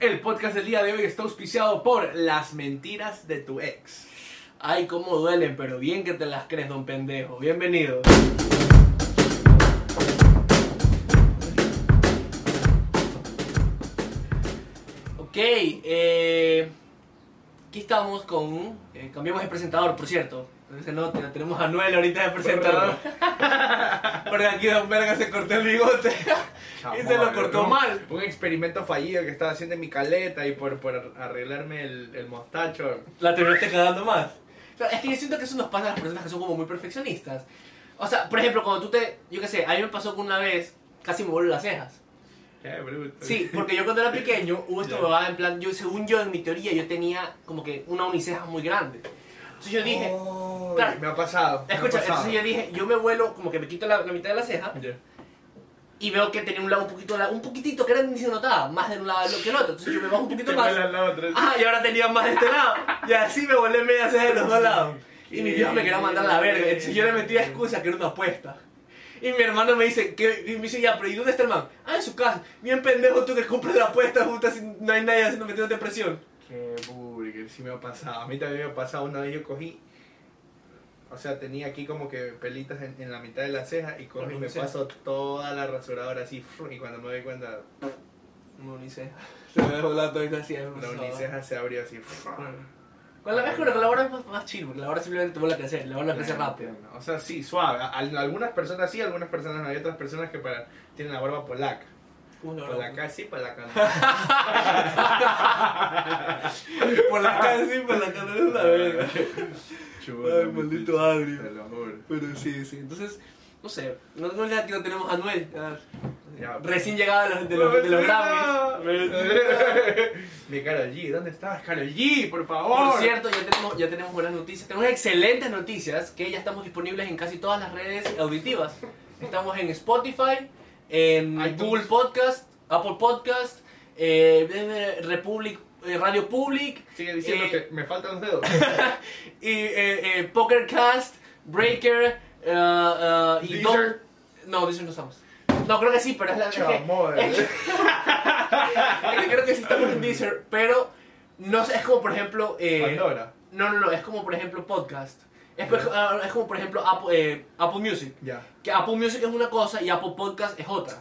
El podcast del día de hoy está auspiciado por Las mentiras de tu ex. Ay, cómo duelen, pero bien que te las crees, don pendejo. Bienvenido. Ok, eh, aquí estamos con... eh, cambiamos de presentador, por cierto. Se nota, tenemos a Noel ahorita de presentador. Porque aquí Don Verga se cortó el bigote. Y se lo cortó Un- mal. Un experimento fallido que estaba haciendo en mi caleta y por, por arreglarme el, el mostacho. La terminaste cagando más. Claro, es que yo siento que eso nos pasa a las personas que son como muy perfeccionistas. O sea, por ejemplo, cuando tú te. Yo qué sé, a mí me pasó que una vez casi me vuelvo las cejas. Qué bruto. Sí, porque yo cuando era pequeño hubo esto huevada en plan. Yo, según yo, en mi teoría, yo tenía como que una uniceja muy grande. Entonces yo dije. Oh, claro. me ha pasado. me ha Escucha, pasado. entonces yo dije, yo me vuelo, como que me quito la, la mitad de la ceja Ya. Y veo que tenía un lado un poquito, un poquitito que era ni se notaba, más de un lado que el otro. Entonces yo me bajo un poquito más. Ah, y ahora tenía más de este lado. Y así me volé media de los dos lados. Y mi viejo me quería mandar la verga. Entonces yo le metía excusa que era una apuesta. Y mi hermano me dice, que, y me dice, ya, pero ¿y dónde está el man? Ah, en su casa. Bien pendejo tú que compras la apuesta, puta, si no hay nadie haciendo metiéndote presión. Qué burger, sí me ha pasado. A mí también me ha pasado. Una vez yo cogí. O sea, tenía aquí como que pelitas en, en la mitad de la ceja y cogí y me paso toda la rasuradora así. Y cuando me doy cuenta, Una uniceja. Se me dejó la toita así. la uniceja se abrió así. Con la que con la hora es más, más chill, porque la hora simplemente te vuelve a crecer, la hora crece Ya, rápido. entiendo. O sea, sí, suave. Algunas personas sí, algunas personas no. Hay otras personas que para, tienen la barba polaca. ¿Cómo es la sí, polaca no. Por la sí, por la es una verga. Chulo, Ay, maldito agrio. Te lo juro. Pero sí, sí. Entonces, no sé, no, no no tenemos a Noel. ya. Recién llegado de los, de los, de los Grammys. Karol G, ¿dónde estás, Karol G? Por favor. Por cierto, ya tenemos, ya tenemos buenas noticias. Tenemos excelentes noticias que ya estamos disponibles en casi todas las redes auditivas. Estamos en Spotify, en iTunes. Google Podcast, Apple Podcast, eh, Republic, Radio Public Sigue diciendo Eh, que me faltan los dedos. y eh, eh, Pokercast, Breaker eh, eh, y Deezer. no, Deezer no estamos. No, creo que sí, pero es la Chamoy. es que- es que creo que sí estamos en Deezer, pero no sé, es como por ejemplo eh, Pandora. no, no, no, es como por ejemplo podcast. Es, ah, es como por ejemplo Apple, eh, Apple Music. Ya. Que Apple Music es una cosa y Apple Podcast es otra.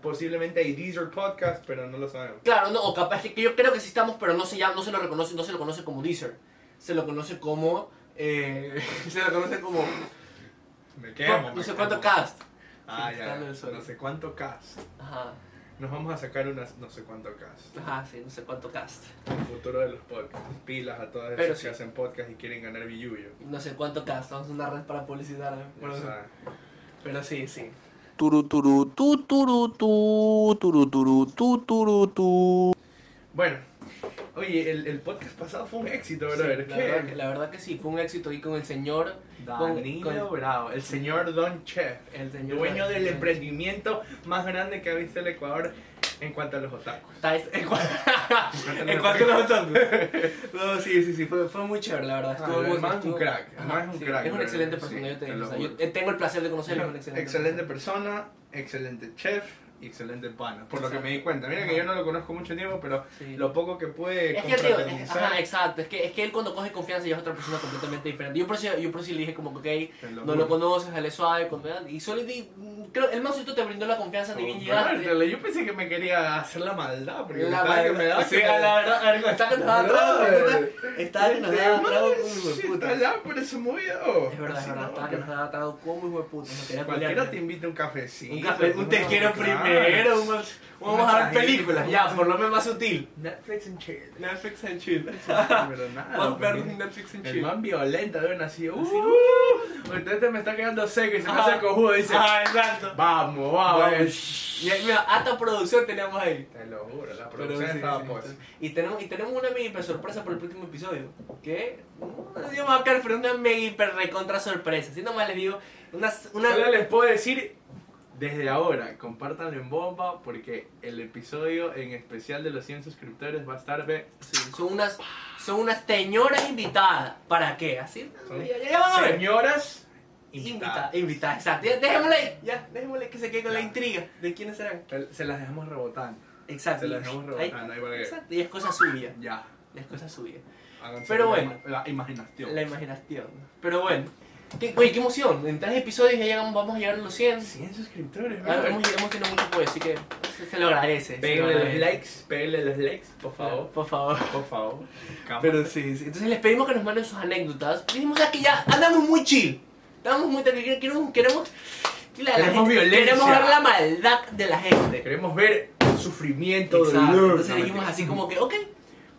Posiblemente hay Deezer Podcast, pero no lo sabemos. Claro, no, o capaz que, yo creo que sí estamos, pero no se llama, no se lo reconoce, no se lo conoce como Deezer. Se lo conoce como eh, se lo conoce como Me quemo. no me sé quemo. cuánto cast. Ah, ya. No sé cuánto cast. Ajá. Nos vamos a sacar unas no sé cuánto cast. Ajá, sí, no sé cuánto cast. El futuro de los podcasts. Pilas a todas esas sí. que hacen podcast y quieren ganar billuyo. No sé cuánto cast, vamos a una red para publicitar. ¿eh? Pero, O sea, pero sí, sí. Turu turu tu turu tu turu turu tu turu tu. Bueno, oye, el, el podcast pasado fue un éxito, Sí, la, ¿Qué? verdad que, la verdad que sí, fue un éxito ahí con el señor. con- Danilo con- Bravo, el señor Don Chef, El señor dueño del Don- emprendimiento más grande que ha visto el Ecuador en cuanto a los otakus. En cuanto en cuanto a los otakus. No, sí, sí, sí, fue, fue muy chévere, la verdad. Ah, Estuvo el muy man es un estuvo- crack, Ajá, es un sí, crack, Es una excelente sí, persona, yo te te o sea, yo tengo el placer de conocerlo, es una excelente, excelente persona, excelente chef y excelente pana. Por lo que me di cuenta. Mira que yo no lo conozco mucho tiempo, pero Sí. lo poco que puede Es que, tío, es- ajá, exacto, es que, es que él cuando coge confianza ya es otra persona completamente diferente. Yo por eso, yo por eso le dije como que, ok, lo no juro. lo conoces, dale suave, con- y solo di, creo, el más te brindó la confianza, ni bien llegaste. Yo pensé que me quería hacer la maldad, porque La que me daba sí, la verdad, está que nos daba trago. Está que nos Este daba trago como puta. Está allá por ese movido. Es verdad, es verdad, estaba que nos daba trago como hijo de puta, Cualquiera te invita un cafecito. Un café, un te quiero claro. Primero, un- vamos a ver películas, ya, por lo menos más sutil. Netflix and chill. Netflix and chill. Pero nada. Porque- un Netflix and El chill. man violenta de así. Uh, Así, Usted este me está quedando seco y se me hace cojudo. Dice: Ah, exacto. Vamos, vamos. Vamos. Y ahí, mira, hasta producción teníamos ahí. Te lo juro, la producción estaba sí, pues. sí. Y tenemos, y tenemos una mega hiper sorpresa por el próximo episodio. ¿Qué? No digo a caer, pero una mega hiper recontra sorpresa. Si nomás les digo, una, una, Solo les puedo decir desde ahora, compártanlo en bomba porque el episodio en especial de los 100 suscriptores va a estar de son unas, son unas señoras invitadas. ¿Para qué? Así, Son ya, ya, ya van a ver. señoras Invitadas, invitadas. invitadas, exacto. Ya, dejémosle ahí, ya, dejémosle que se quede con la intriga de quiénes serán. Se las dejamos rebotando. Exacto. Se la y- dejamos ahí- rebotando ahí para que- Exacto, y es cosa suya. Ya. Es cosa suya. háganse Pero la bueno. La imaginación. La imaginación. Pero bueno. ¿Qué, oye, qué emoción. En tres episodios ya llegamos, vamos a llegar a los 100. 100 suscriptores, Ah, hemos, hemos tenido mucho apoyo, así que se, se lo agradece. Péguenle los likes, péguenle los likes, por favor. Por favor. Por favor. Pero sí, sí. Entonces les pedimos que nos manden sus anécdotas. Dijimos "Ah, que ya andamos muy chill. Estamos muy tranquilos. Queremos, queremos, que la- la Queremos gente- violencia. Queremos ver la maldad de la gente. Queremos ver el sufrimiento, Exacto. dolor. Entonces dijimos así como que, ok,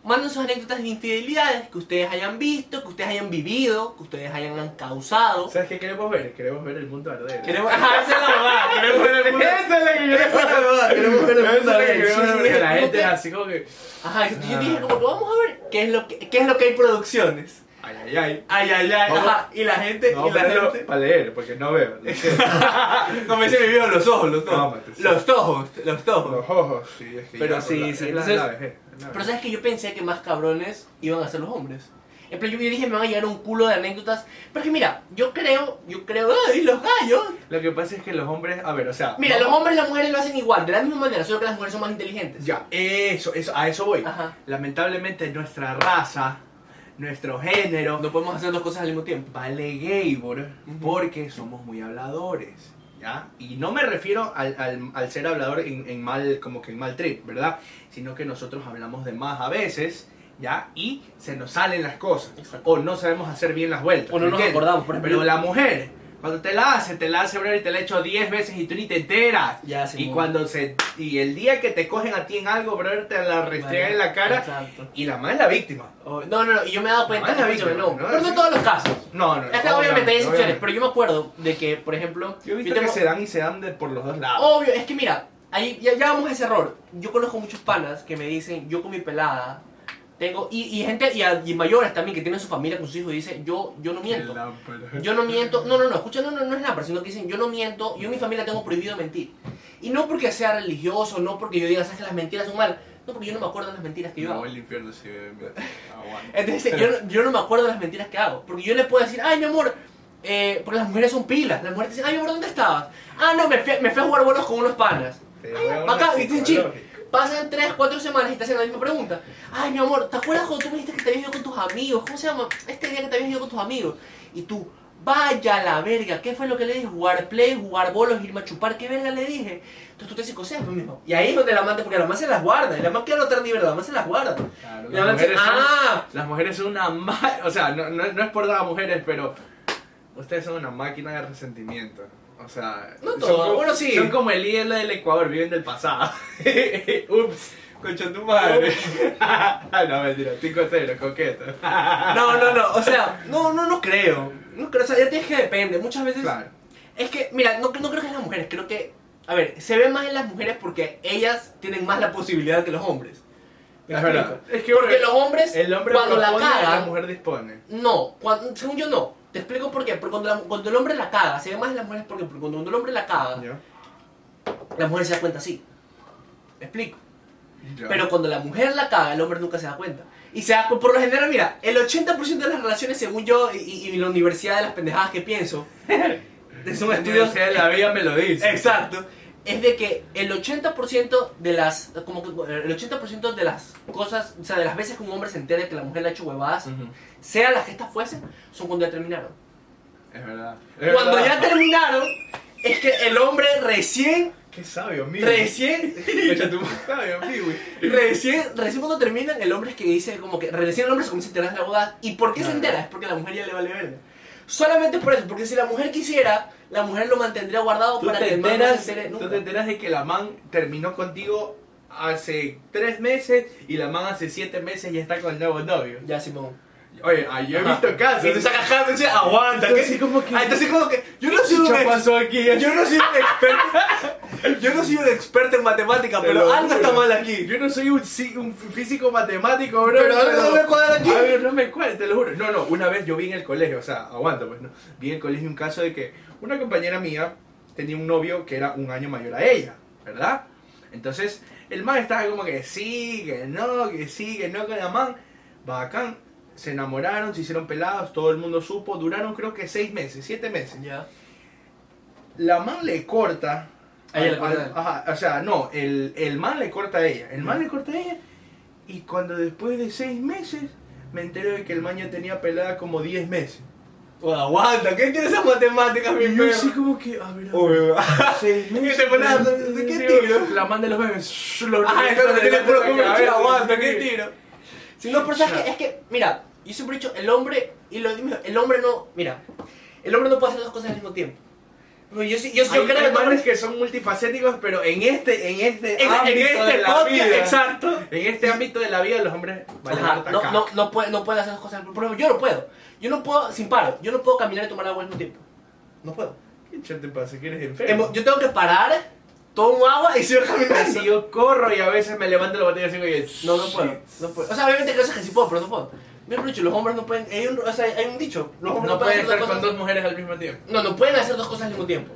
manden sus anécdotas de infidelidades que ustedes hayan visto, que ustedes hayan vivido, que ustedes hayan causado. ¿Sabes qué queremos ver? Queremos ver el mundo arder. Queremos, ajá, esa es la verdad, queremos ver el mundo. Esa es la que queremos Esa es la verdad, queremos ver el mundo arder. queremos Sí, ver, sí, la gente es así como que... Ajá, yo, yo Ah. dije como que vamos a ver qué es lo que, qué es lo que hay producciones. Ay, ay, ay. Ay, ay, ay, Vamos. ajá, y la gente, No, y la gente. para leer, porque no veo. siento. Como dice mi viejo, los ojos, los ojos. Sí. Los tojos, los tojos. Los ojos, sí, es que Pero ya, sí, la- sí, entonces- la vejez, la Pero sabes que yo pensé que más cabrones iban a ser los hombres. En plan, yo dije, me van a llegar un culo de anécdotas. Pero es que mira, yo creo, yo creo, ¡ay, los gallos! Lo que pasa es que los hombres, a ver, o sea... Mira, los vamos- hombres y las mujeres lo hacen igual, de la misma manera, solo que las mujeres son más inteligentes. Ya, eso, eso, a eso voy. Ajá. Lamentablemente nuestra raza, nuestro género, No podemos hacer dos cosas al mismo tiempo. vale gaybor Ujú. porque somos muy habladores. ¿Ya? Y no me refiero al, al- al ser hablador en, en mal, como que en mal trip, ¿verdad? Sino que nosotros hablamos de más a veces, ¿ya? Y se nos salen las cosas. Exacto. O no sabemos hacer bien las vueltas. O no ¿me nos acordamos, por ejemplo. Pero la mujer, cuando te la hace, te la hace, bro, y te la ha hecho 10 veces y tú ni te enteras. Ya, sí, y cuando se y el día que te cogen a ti en algo, bro, te la restregan en la cara Exacto. y la más es la víctima. Oh, No, no, no, y yo me he dado cuenta, la víctima, no, ¿no? pero no en todos los casos. No, no, Es que obviamente hay excepciones, pero yo me acuerdo de que, por ejemplo, Yo he visto tengo- que se dan y se dan de por los dos lados. Obvio, es que mira, ahí ya, ya vamos a ese error. Yo conozco muchos panas que me dicen, yo con mi pelada, tengo, y, y gente, y, a- y mayores también que tienen su familia con sus hijos y dicen, yo, yo no miento. Yo no miento, no, no, no, escucha, no, no, no es nada, sino que dicen, yo no miento, yo en mi familia tengo prohibido mentir. Y no porque sea religioso, no porque yo diga, sabes que las mentiras son mal, no porque yo no me acuerdo de las mentiras que yo hago. el infierno si aguanta. Entonces, yo, no- yo no me acuerdo de las mentiras que hago. Porque yo le puedo decir, ay, mi amor, eh, porque las mujeres son pilas. Las mujeres dicen, ay, mi amor, ¿dónde estabas? Ah, no, me fui, me fui a jugar bolos con unos panas. Acá, y dicen. Pasan 3, 4 semanas y te hacen la misma pregunta. Ay, mi amor, ¿te acuerdas cuando tú me dijiste que te habías ido con tus amigos? ¿Cómo se llama? Este día que te habías ido con tus amigos. Y tú, vaya la verga, ¿qué fue lo que le dije? Jugar play, jugar bolos, irme a chupar, ¿qué verga le dije? Entonces tú te psicoseas tú mismo. Y ahí es donde la amante, porque la amante se las guarda. Y la amante quiere notar ni verdad, la amante se las guarda. Claro, la las, mujeres son, ah, las mujeres son una ma- O sea, no, no, no es por a mujeres, pero ustedes son una máquina de resentimiento. O sea, No son todo, como- bueno, sí. Son como el hielo del Ecuador, viven del pasado. Ups, concha tu madre. no, mentira, 5-0, coqueto. No, no, no, o sea, no, no, no creo. No creo, o sea, ya tienes que depende. Muchas veces. Claro. Es que, mira, no, no creo que en las mujeres, creo que. A ver, se ve más en las mujeres porque ellas tienen más la posibilidad que los hombres. ¿Me Es verdad. Es que Porque los hombres, el hombre cuando la y la cagan, mujer dispone. no, cuando, según yo no. Te explico por qué. Porque cuando, la- cuando el hombre la caga, se ve más en las mujeres porque, porque cuando el hombre la caga, ¿Ya? la mujer se da cuenta así. ¿Me explico? Pero cuando la mujer la caga, el hombre nunca se da cuenta. Y se da, por lo general, mira, el 80% de las relaciones, según yo y, y- y la universidad de las pendejadas que pienso, La estudios Universidad de la vida me lo dice. Exacto. Es de que el 80% de las como que el 80% de las cosas, o sea, de las veces que un hombre se entera de que la mujer le ha hecho huevadas, Ujú. sea las que estas fuesen, son cuando ya terminaron. Es verdad. Cuando ya terminaron, es que el hombre recién, Qué sabio, amigo. recién, sabio, recién, recién cuando terminan, el hombre es que dice como que recién el hombre se comienza a enterar de la boda. ¿Y por qué se Claro. entera? Es porque la mujer ya le vale verga. Solamente por eso, porque si la mujer quisiera, la mujer lo mantendría guardado para que el man no se entere tú nunca. te enteras de que la man terminó contigo hace tres meses y la man hace siete meses y está con el nuevo novio. Ya, Simón. Oye, ah, yo he visto casos. Y tú sacas caso y dices, aguanta. Entonces, ¿qué? como que- Ah, entonces como que yo no soy un ¿Qué ex- pasó aquí? yo no soy un experto. yo no soy un experto en matemática, Te pero algo está mal aquí. Yo no soy un, un físico matemático, bro. Pero algo no me cuadra aquí. A ver, no me cuadra, te lo juro. No, no, una vez yo vi en el colegio, o sea, aguanta, pues, ¿no? Vi en el colegio un caso de que una compañera mía tenía un novio que era un año mayor a ella, ¿verdad? Entonces, el man estaba como que sí, que no, que sí, que no, que la man. Bacán. Se enamoraron, se hicieron pelados, todo el mundo supo. Duraron creo que seis meses, siete meses. Ya. La man le corta A ella le al- corta al- a él. ajá, o sea, no, el, el man le corta a ella. El man le corta a ella. Y cuando después de seis meses me entero de que el man ya tenía pelada como 10 meses. Oh, aguanta, ¿qué tiene esas matemáticas, mi yo así como que, a ver, a ver, Uy, seis ¿Y meses. qué Sí, tiro? La man de los memes. Los Ah, revienta entonces tiene puro aguanta, sí. ¿qué tiro? Si no, ¿sabes qué? Es que, mira, yo siempre he dicho, el hombre, y lo el hombre no, mira, el hombre no puede hacer dos cosas al mismo tiempo. Yo, yo, yo Hay, creo hay que el hombre- manes que son multifacéticos, pero en este, en este en, ámbito en de este la podcast, vida, exacto. en este ámbito de la vida, los hombres valen Ajá, no, caca. no, no, puede, no puede hacer dos cosas. Por ejemplo, yo no puedo. Yo no puedo, sin paro, yo no puedo caminar y tomar agua al mismo tiempo. No puedo. ¿Qué te pasa? ¿Que eres enfermo? Yo tengo que parar, tomo agua y sigo caminando. Si yo corro y a veces me levanto la botella y digo, oye, No, no puedo, no puedo. O sea, obviamente hay cosas que sí puedo, pero no puedo. Han dicho, los hombres no pueden. Hay un, o sea, hay un dicho. Los hombres No pueden puedes hacer estar dos con cosas. dos mujeres al mismo tiempo. No, no pueden hacer dos cosas al mismo tiempo.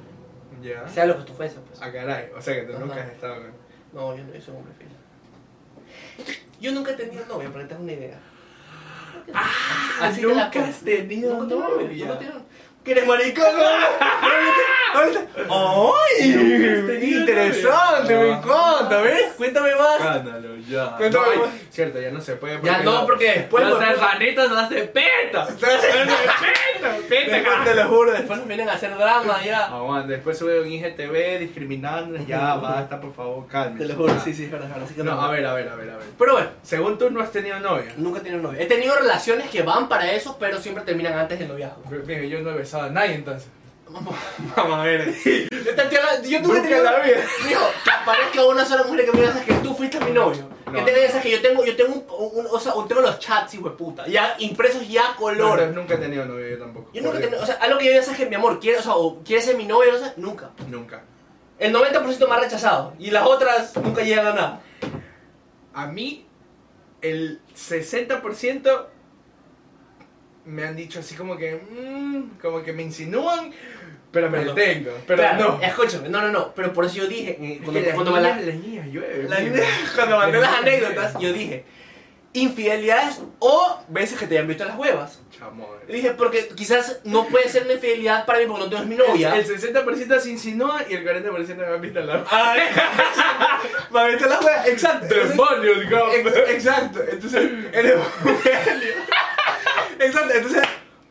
Ya. Sea lo que tú fuese, pues. Ah, caray. O sea que tú Ajá. nunca has estado con... No, yo no yo soy un hombre fiel. Yo nunca he tenido novia, para que te hagas una idea. Ah, la nunca has tenido novia. Nunca tengo ¿Que eres maricón? Ahorita- ¡Ay! tenido Interesante, me encanta, ¿ves? Cuéntame más. Escándalo, ya. Cuéntame No, más. cierto, ya no se puede. Ya no, porque después. Los después- hermanitos no se peta. Después te lo juro, después nos vienen a hacer drama ya. Aguanta, después sube un IGTV discriminándonos. Ya, basta, por favor. Te lo juro, sí, sí, es verdad, es verdad. que No, a ver, a ver, a ver, a ver. Pero bueno, Según tú no has tenido novia. nunca he tenido novia. He tenido relaciones que van para eso, pero siempre terminan antes del noviazgo. Mira, yo no he besado nadie entonces. Vamos a ver. Yo, te yo Nunca tenido en la vida. Que aparezca una sola mujer que me diga que tú fuiste mi novio. No. Que te diga que yo tengo, yo tengo, un, un- o sea, tengo los chats, hijo de puta, ya impresos ya No, color. entonces nunca he tenido novia yo tampoco. Yo nunca he tenido, o sea, algo que yo diga es que mi amor, quiere, o sea, o quiere ser mi novio, no sé, nunca. Nunca. El 90% me ha rechazado y las otras nunca llegan a nada. A mí, el 60% me han dicho así como que. mm, como que me insinúan, pero me detengo. Pero Claro, no. Escúchame, no, no, no, pero por eso yo dije, eh, cuando, las, cuando me niñas, la- las niñas llueven. la- mira. cuando mandé las anécdotas, yo dije, infidelidades o veces que te hayan visto las huevas. Chamo, Y dije, porque quizás no puede ser una infidelidad para mí porque no tengo mi novia. El 60% se insinúa y el 40% me han visto la. Ah, me han visto las huevas, exacto. Entonces- ¡Demonios! Ex- Exacto, entonces eres Exacto, entonces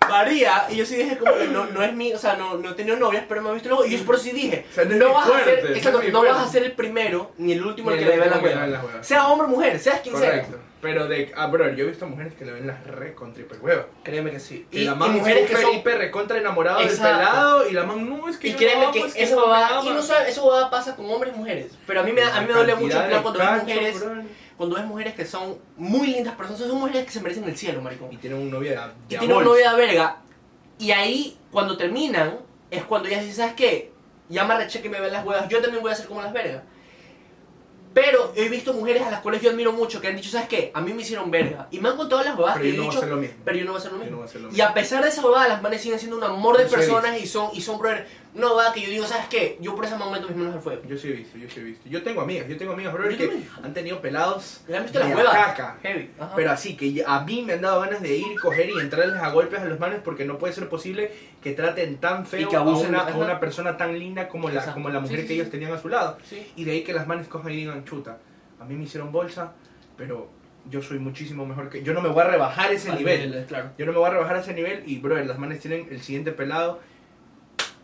varía y yo sí dije como que no, no es mi, o sea, no, no he tenido novias, pero me ha visto luego y yo por eso sí dije, O sea, no es vas a ser, fuerte, exacto, es no vas fuerte. a ser el primero ni el último Ni el que le ve las último que le ve huevas. las huevas. Sea hombre o mujer, seas quien Correcto. sea. Pero de. Ah, bro, yo he visto mujeres que le ven las re con triple hueva. Créeme que sí. Y, Y, la y man mujeres que son hiper recontra enamorada del pelado y la man no es que y créeme no, que pues, eso no me va y no sabe, eso va pasa con hombres y mujeres, pero a mí me a mí me duele mucho cuando ves mujeres, bro. Cuando ves mujeres que son muy lindas personas, son mujeres que se merecen el cielo, maricón. Y tienen un novio de, y de tiene una bolsa. novia de verga. Y ahí, cuando terminan, es cuando ya dicen, ¿sabes qué? Ya me arreché que me ven las huevas, yo también voy a ser como las vergas. Pero he visto mujeres a las cuales yo admiro mucho que han dicho, ¿sabes qué? A mí me hicieron verga. Y me han contado las huevadas Pero que yo he no voy a dicho, hacer lo mismo. pero yo no voy a hacer lo Yo mismo. no voy a hacer lo y a pesar de esa huevada, las manes siguen siendo un amor de personas y son, y son, brother, una huevada que yo digo, ¿sabes qué? Yo por ese momento mis manos al fuego. Yo sí he visto, yo sí he visto. Yo tengo amigas, yo tengo amigas, bro, Yo que también. han tenido pelados ¿Le han visto las huevas? caca. Heavy. Ajá. Pero así, que a mí me han dado ganas de ir, coger y entrarles a golpes a los manes porque no puede ser posible que traten tan feo que abusen, a, una, a ajá. una persona tan linda como la, Exacto. como la mujer Sí, sí, que ellos tenían a su lado. Y de ahí que las manes cojan y digan, chuta, a mí me hicieron bolsa, pero yo soy muchísimo mejor que... Yo no me voy a rebajar ese nivel. nivel, Claro. Yo no me voy a rebajar ese nivel y, bro, las manes tienen el siguiente pelado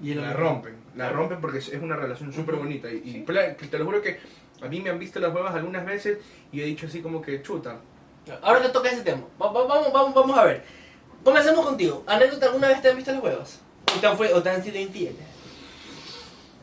Y la rompen, la rompen porque es una relación súper bonita. Y, y que te lo juro que a mí me han visto las huevas algunas veces y he dicho así como que chuta. Ahora que toca ese tema, va- va- vamos, vamos, vamos a ver. Comencemos contigo. ¿Anécdota alguna vez te han visto las huevas? ¿O te han, fue- o te han sido infieles?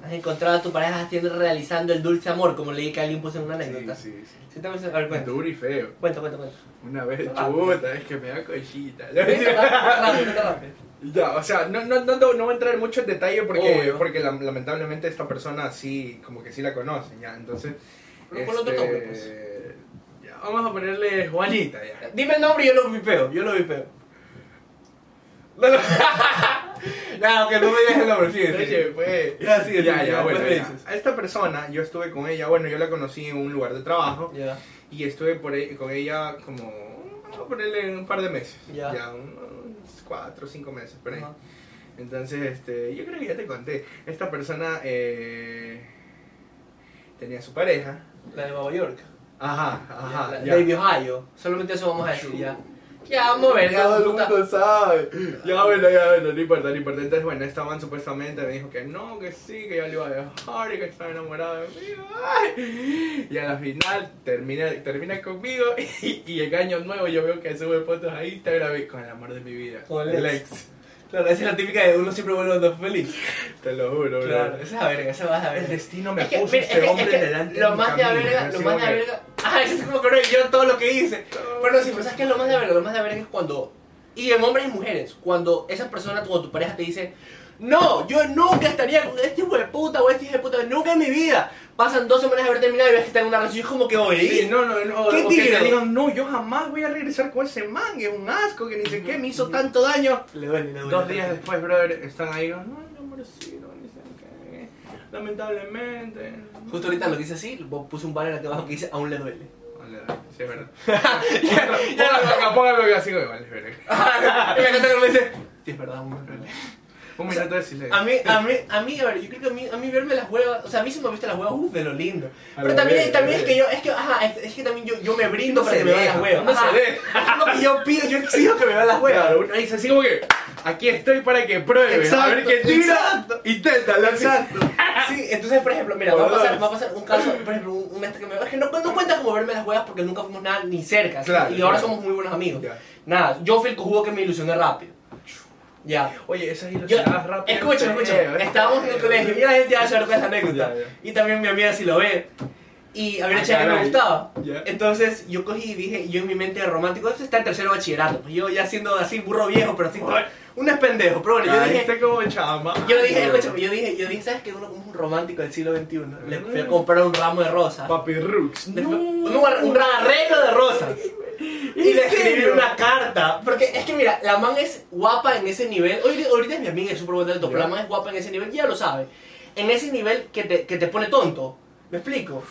¿Has encontrado a tu pareja haciendo, realizando el dulce amor, como leí que alguien puso en una anécdota? Sí, sí, sí. Sí, te han visto- A ver, cuenta. Duro y feo. Cuenta, cuenta, cuenta. Una vez, Ah. chuta, es que me da cochita. Cuenta rápido, cuenta rápido. Ya, o sea, no, no, no, no, voy a entrar mucho en detalle porque, Obvio. porque la- lamentablemente esta persona sí, como que sí la conocen, ya. Entonces, Pero pon otro nombre, pues. ya, vamos a ponerle Juanita, ya. Dime el nombre y yo lo vipeo, yo lo vipeo. No, no. no, que no me digas el nombre, sí, sí. Oye, pues, Ya, sí, sí, ya, ya, ya, después bueno, me ya. dices. A esta persona, yo estuve con ella, bueno, yo la conocí en un lugar de trabajo Ya. y estuve por ahí, con ella como, vamos a ponerle un par de meses, Ya. unos cuatro o cinco meses, por ahí. Entonces, este, yo creo que ya te conté, esta persona, eh, tenía su pareja. La de Nueva York. Ajá, ajá. la, ya. Baby Ohio. Solamente eso vamos a decir ya. Ya, vamos a ver, Todo el mundo sabe. Ya bueno, ya bueno, no importa, no importa. Entonces, bueno, esta man supuestamente me dijo que no, que sí, que yo le iba a dejar y que estaba enamorado de mí. Ay. Y a la final termina, termina conmigo y, y el año nuevo yo veo que sube fotos a Instagram y con el amor de mi vida. Con el ex. Claro, esa es la típica de uno siempre vuelve cuando feliz. Te lo juro, bro. Claro, esa es la verga, esa va a la El destino me Es que, puso mira, este es que- hombre es que delante Lo de más de camino. verga, lo más de que- verga. Ah, eso es como que no, yo todo lo que hice. Pero sí, pero ¿sabes qué es lo más de verga? Lo más de verga es cuando. Y en hombres y mujeres, cuando esa persona, cuando tu pareja te dice. No, yo nunca estaría con este hijo de puta o este hijo de puta, nunca en mi vida. Pasan dos semanas de haber terminado y ves que está en una relación y es como que, oye, Sí, no, no, no. ¿Qué o que te digan, no, yo jamás voy a regresar con ese man, es un asco, que ni sé qué, me hizo tanto daño. le duele, le duele. Dos días después, brother, están ahí, no, no, amorcito, ni sé qué, lamentablemente. Justo ahorita lo dice así, puse un banner aquí abajo que dice aún le duele. Sí, es verdad. ya, póngalo que así, vale, verga. y me encanta que me dice, sí, es verdad, aún me duele. Un minuto de silencio. A mí, a mí, a mí, a ver, yo creo que a mí, a mí verme las huevas, o sea, a mí se me viste las huevas, uff, de lo lindo. A Pero también, también es que yo, es que, ajá, es, es que también yo, yo me brindo No para se que me vean las huevas. no se Ajá. deja. Es lo que yo pido, yo exijo que me vean las huevas. Claro, dice así como que, aquí estoy para que pruebes, a ver Exacto, qué tira, exacto. inténtalo. Exacto. Sí, entonces, por ejemplo, mira, va a pasar, va a pasar un caso, por ejemplo, un, un este que me es que no, no cuenta como verme las huevas porque nunca fuimos nada ni cerca, ¿sí? Claro, y ahora claro. somos muy buenos amigos. Ya. Nada, yo fui el cojudo que me ilusioné rápido. Ya. Oye, esas Yo, ilusionadas rápidas. escucha, escucha, estábamos en el colegio, mira la gente va a saber cuál es la anécdota. Y también mi amiga si lo ve. Y había una Ah, chica que me gustaba. Entonces yo cogí y dije, yo en mi mente romántico, esto está en tercero bachillerato, pues yo ya siendo así burro viejo, pero así, un es pendejo, pero bueno, yo dije, como yo dije, escúchame, yo dije, yo dije, ¿sabes qué? Uno como un romántico del siglo XXI, le fui a comprar un ramo de rosas. Papi Rooks. Después- un, un arreglo de rosas. Y le escribí una carta. Porque es que mira, la man es guapa en ese nivel. Ahorita, ahorita es mi amiga, es súper buen talento, pero la man es guapa en ese nivel, ya lo sabe. En ese nivel que te, que te pone tonto. ¿Me explico?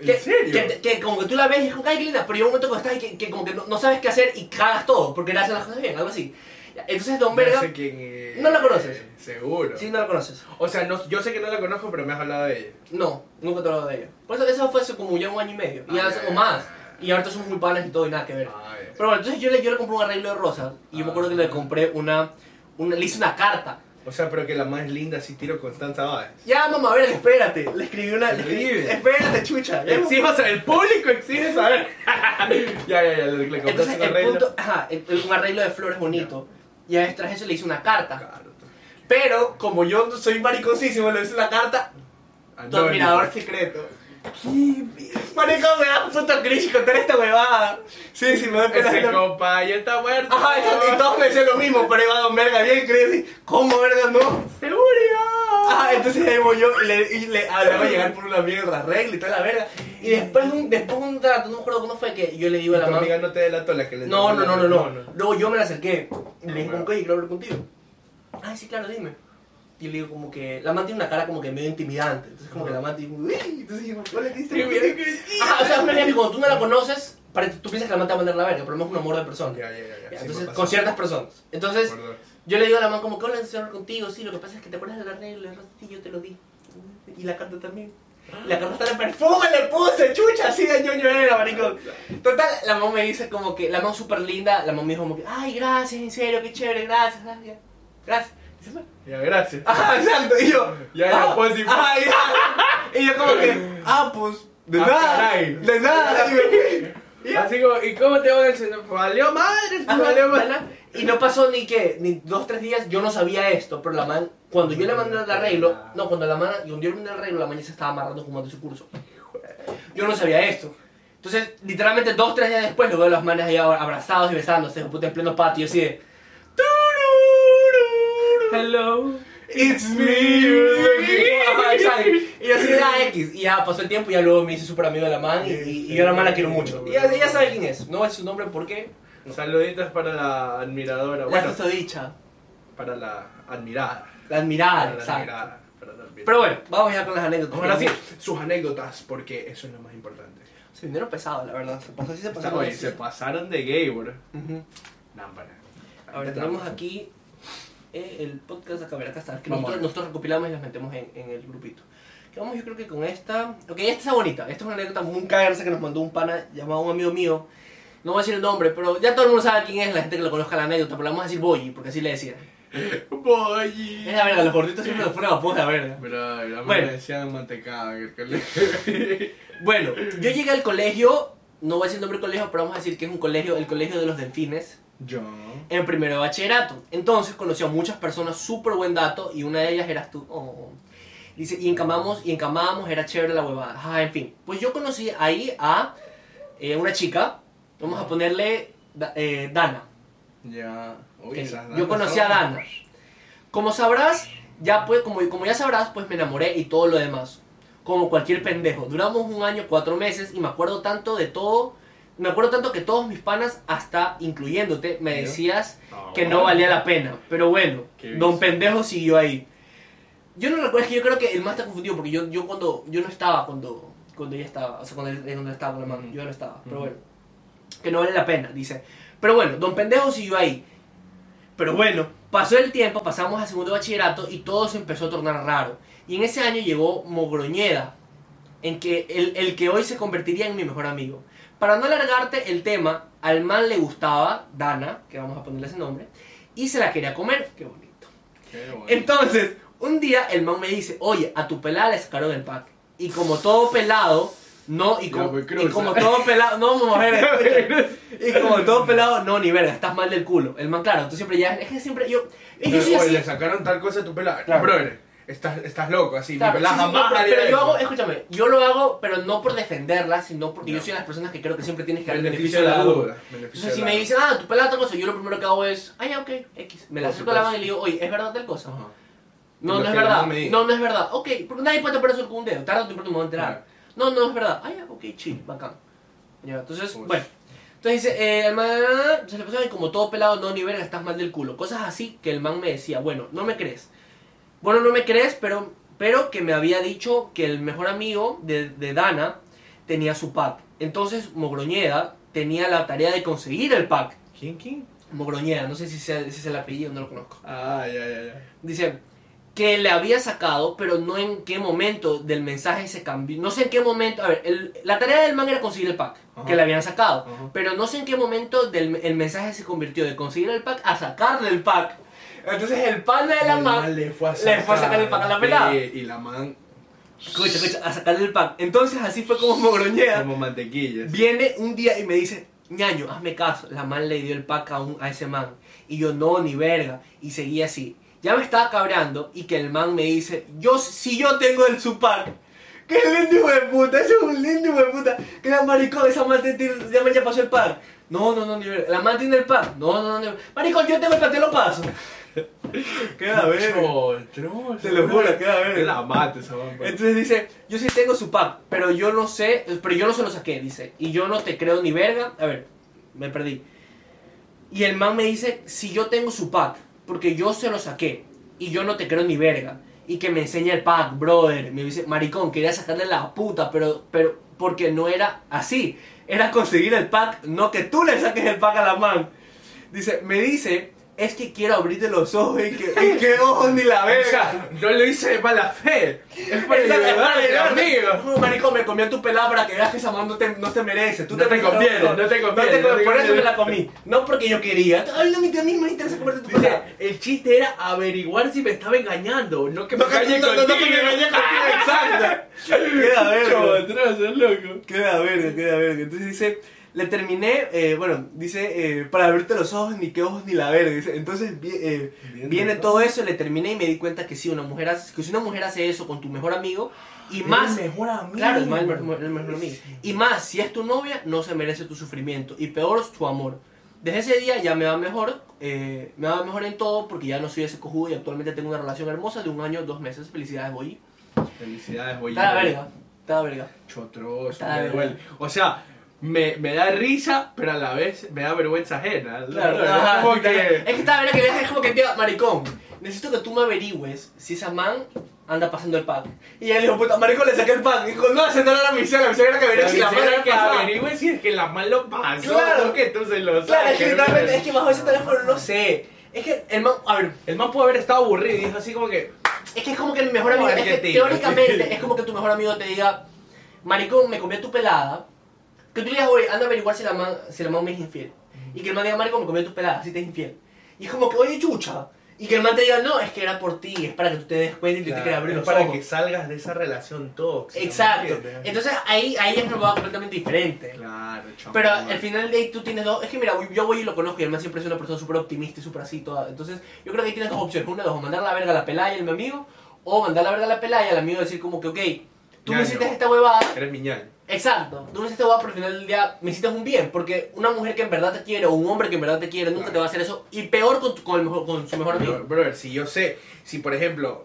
¿En Que, serio? Que, que como que tú la ves y es como, ay, qué linda, pero llega un momento cuando estás y que, que como que no, no sabes qué hacer y cagas todo, porque le hacen las cosas bien, algo así. Entonces, Don No Verga, sé quién es. ¿No la conoces? Seguro. sí, no la conoces. O sea, no, yo sé que no la conozco, pero me has hablado de ella. No, nunca te he hablado de ella. Por eso, eso fue hace como ya un año y medio. Y Ah, ya ya, ya, más. ya. Y ahorita somos muy panas y todo y nada que ver. Ay, Pero bueno, entonces yo le, yo le compré un arreglo de rosas y yo me acuerdo que le compré una, una le hice una carta. O sea, pero que la más linda si tiro Constanza Báez. Ya, mamá, a ver, espérate. Le escribí una. le escribí- espérate, chucha. Ya, Exijo saber, el público exige saber. ya, ya, ya, le, le Entonces, un el arreglo. punto. Ajá, el- un arreglo de flores bonito. Y a tras eso le hice una carta. Claro. Pero, como yo soy mariconcísimo, le hice una carta. Admirador secreto. Marico, me da puto cringe contar esta huevada. Sí, sí, me da pena. Ese compa ya está muerto. Ajá, y todos me decían lo mismo, pero iba Don Verga bien, así, ¿cómo verga no? ¡Se murió! Ajá, entonces ahí voy yo y le, y le ah, le voy a llegar por una mierda, arreglo y toda la verga. Y después un, después un trato, no me acuerdo cómo fue que yo le digo a la mamá. amiga no te delató la que le No, no, no, no, no. Luego yo me la acerqué y le dije, que, oye, quiero hablar contigo. Ah, sí, claro, dime. Y le digo como que, la man tiene una cara como que medio intimidante. Entonces como que la man tiene, uy, entonces yo, ¿qué mira hiciste? que. Ajá, o sea, es una que cuando tú no la conoces, tú piensas que la man te va a mandar la verga, pero no es un amor de persona. Ya, ya, ya. entonces, con ciertas personas. Entonces, yo le digo a la man como que hola, hablar contigo, sí, lo que pasa es que te acuerdas del arreglo, el sí, yo te lo di. Y la carta también. Y La carta está de perfume, le puse, chucha, así de ñoño era, maricón. Total, la mamá me dice como que, la mamá súper linda, la mamá me dijo como que, ay, gracias, en serio, qué chévere, gracias, gracias. Gracias. Y. Ya, gracias. Ajá, exacto, y yo, Ya, ya, ah, pues, sí. ajá, ya. Y yo como que, ah, pues, de Ah, nada, caray. de nada. Y. Y ya. Así como, ¿y cómo te va el centro? Valió madre, Ajá, valió madre. Y no pasó ni que, ni dos, tres días, yo no sabía esto, pero la man, cuando yo le mandé el arreglo, no, cuando la man, yo le mandé el arreglo, la man ya se estaba amarrando de su curso. Yo no sabía esto. Entonces, literalmente dos, tres días después, lo veo a los manes ahí abrazados y besándose, en pleno patio, así de... Hello. It's me. Y yo así de ah, X. Y ya pasó el tiempo y ya luego me hice súper amigo de la man y, y- yo a la man la quiero mucho. Y ya, ya sabe quién es. No es su nombre, ¿por qué? Saluditos para la admiradora. La Bueno, dicha. para la admirada. La admirada, Para la exacto. admirada. para la admirada. Pero bueno, vamos ya con las anécdotas. Ahora sí, sus anécdotas, porque eso es lo más importante. Se vinieron pesados, la verdad. Se pasó así, se. Oye, se pasaron de gay, bro. Lámpara. Ahora tenemos aquí eh, el podcast a acá está. Que nosotros, a nosotros recopilamos y las metemos en, en el grupito. Que vamos, yo creo que con esta. Ok, esta está bonita. Esta es una anécdota muy cagarse que nos mandó un pana llamado un amigo mío. No voy a decir el nombre, pero ya todo el mundo sabe quién es, la gente que lo conozca la anécdota, pero le vamos a decir Boyi, porque así le decían. Boy. Es la verga, los gorditos siempre nos ponen apodos de la verga. Bro, a mí Bueno. me decían mantecada en el colegio. Bueno, yo llegué al colegio, no voy a decir el nombre del colegio, pero vamos a decir que es un colegio, el colegio de los delfines, Yo. en primero de bachillerato. Entonces conocí a muchas personas, súper buen dato, y una de ellas eras tú. Oh. Dice, y encamamos, y encamábamos, era chévere la huevada. Ah, en fin. Pues yo conocí ahí a eh, una chica, vamos a ponerle eh, Dana. Ya. Uy, Yo conocí a Dana. Como sabrás, ya pues, como, como ya sabrás, pues me enamoré y todo lo demás. Como cualquier pendejo. Duramos un año, cuatro meses y me acuerdo tanto de todo. Me acuerdo tanto que todos mis panas, hasta incluyéndote, me decías Ah, que no valía la pena. Pero bueno, don pendejo siguió ahí. Yo no recuerdo, es que yo creo que el más está confundido porque yo, yo cuando yo no estaba cuando cuando ella estaba, o sea, cuando él, él estaba con la mano, yo no estaba, pero bueno, que no vale la pena, dice. Pero bueno, don pendejo siguió ahí. Pero bueno, pasó el tiempo, pasamos a segundo bachillerato y todo se empezó a tornar raro. Y en ese año llegó Mogroñeda, en que el, el que hoy se convertiría en mi mejor amigo. Para no alargarte el tema, al man le gustaba Dana, que vamos a ponerle ese nombre, y se la quería comer. Qué bonito. Qué bueno. Entonces, un día el man me dice, oye, a tu pelada le sacaron el pack. Y como todo pelado, no, y, como- y cruza. como todo pelado, no, mujer, escucha. y como todo pelado, no, ni verga, estás mal del culo. El man, claro, tú siempre ya, es que siempre yo, y yo soy Oye, así. le sacaron tal cosa a tu pelada. Claro. Brother, estás, estás loco, así. Claro, sí, sí, jamás no, pero, pero yo hago, escúchame, yo lo hago, pero no por defenderla, sino porque Ya. yo soy de las personas que creo que siempre tienes que dar el Beneficio de la duda. Beneficio Entonces, si me duda. dicen, ah, tu pelada tal cosa, yo lo primero que hago es, ah, ya, ok, X. Me la acerco a la mano y le digo, oye, ¿es verdad tal cosa? Ajá. No, no es que verdad. No, no es verdad. Ok, porque nadie puede tapar eso con un dedo. Tarde o temprano me voy a enterar. No, no es verdad. Ah, ya, ok, chill, bacán. Ya, entonces, bueno. Entonces dice, eh, el man, se le pasó y como todo pelado, no, ni verga, estás mal del culo. Cosas así que el man me decía, bueno, no me crees. Bueno, no me crees, pero, pero que me había dicho que el mejor amigo de, de Dana tenía su pack. Entonces Mogroñeda tenía la tarea de conseguir el pack. ¿Quién, quién? Mogroñeda, no sé si sea- ese es el apellido, no lo conozco. Ah, ya, ya, ya. Dice que le había sacado, pero no en qué momento del mensaje se cambió. No sé en qué momento. A ver, el- la tarea del man era conseguir el pack, Ajá. que le habían sacado. Ajá. Pero no sé en qué momento del, el mensaje se convirtió de conseguir el pack a sacarle el pack. Entonces el pana de la man. le fue a le fue a sacar el pack a la pelada. Y la man Escucha, escucha, a sacarle el pack. Entonces así fue como Mogroñeda. como mantequillas. Viene un día y me dice, ñaño, hazme caso. La man le dio el pack a, un, a ese man. Y yo, no, ni verga. Y seguía así. Ya me estaba cabreando y que el man me dice, yo, si yo tengo el su pack. ¡Qué lindo hijo de puta! Ese es un lindo hijo de puta. Que la maricón, esa man te tiene- ya me ya pasó el pack. No, no, no, ni verga. La man tiene el pack. No, no, no, ni verga. Maricón, yo tengo el pack, te lo paso. Queda. Troll, troll. Te lo juro, queda verga. Que la mate esa. Entonces dice, yo sí tengo su pack, pero yo no sé, pero yo no se lo saqué, dice. Y yo no te creo ni verga. A ver, me perdí. Y el man me dice, si yo tengo su pack, porque yo se lo saqué, y yo no te creo ni verga. Y que me enseña el pack, brother. Me dice, maricón, quería sacarle la puta, pero, pero, porque no era así. Era conseguir el pack, no que tú le saques el pack a la man. Dice, me dice, es que quiero abrirte los ojos y que, y que ojos ni la O verga. sea, no lo hice de mala fe. Es para Exacto, es para ayudarte, ayudarte. amigo. No, Marico, me comí a tu pelada para que veas que esa man no te, no te merece. Tú No te conviene, no te conviene, no te por eso conviene. me la comí. No porque yo quería. Ay, no, mí a mí me interesa comerte tu pelada. Dice, el chiste era averiguar si me estaba engañando, no que me engañe contigo. que me engañe contigo, exacto. Queda verga. Chotroso, loco. Queda verga, queda verga. Entonces dice, le terminé, eh, bueno, dice, eh, para abrirte los ojos, ni qué ojos ni la verga. Dice, entonces vi- eh, viene todo eso, le terminé y me di cuenta que sí, una mujer hace, que si una mujer hace eso con tu mejor amigo, y más... El mejor amigo. Claro, el, mal- el mejor amigo. Y más, si es tu novia, no se merece tu sufrimiento. Y peor tu amor. Desde ese día ya me va mejor, me va mejor en todo porque ya no soy ese cojudo y actualmente tengo una relación hermosa de un año, dos meses. Felicidades, Boyi. Felicidades, voy Está la verga, está la verga. Chotroso, me duele. O sea, me, me da risa, pero a la vez me da vergüenza ajena. Claro, que... Es que está la verga que es como que, maricón, necesito que tú me averigües si esa man anda pasando el pack. Y él dijo, puta, maricón, le saqué el pack. Dijo, no, esa no era la misión, la misión era que averigüe si la man era que averigüe si es que la mal lo pasó, Claro. no que tú se lo Claro, es que saques, literalmente, brother. es que bajo ese teléfono no sé. Es que el man, a ver, El man pudo haber estado aburrido y dijo así como que... Es que es como que mi mejor amigo, es que teóricamente es como que tu mejor amigo te diga, maricón, me comí tu pelada. Que tú le digas, oye, anda a averiguar si la man, si la man me es infiel. Y que el man diga, maricón, me comí tu pelada, si te es infiel. Y es como que, oye, chucha. Y que el man te diga, no, es que era por ti, es para que tú te des cuenta y tú te quieras abrir es los para ojos. que salgas de esa relación tóxica. Exacto. Entonces ahí, ahí es probado completamente diferente. Claro, chamo. Pero al final de ahí tú tienes dos. Es que mira, yo voy y lo conozco y el man siempre es una persona súper optimista y súper así toda. Entonces yo creo que ahí tienes dos opciones. Una, dos, o mandar la verga a la pelaya y mi amigo. O mandar la verga a la pelaya y al amigo decir como que, ok, tú me Ñaño. hiciste esta huevada. Eres miñal. Exacto, tú me hiciste huevada, pero al final del día me hiciste un bien. Porque una mujer que en verdad te quiere o un hombre que en verdad te quiere nunca Claro. te va a hacer eso. Y peor con, tu- con, el mejor, con su mejor amigo. Bro- Brother, si yo sé, si por ejemplo,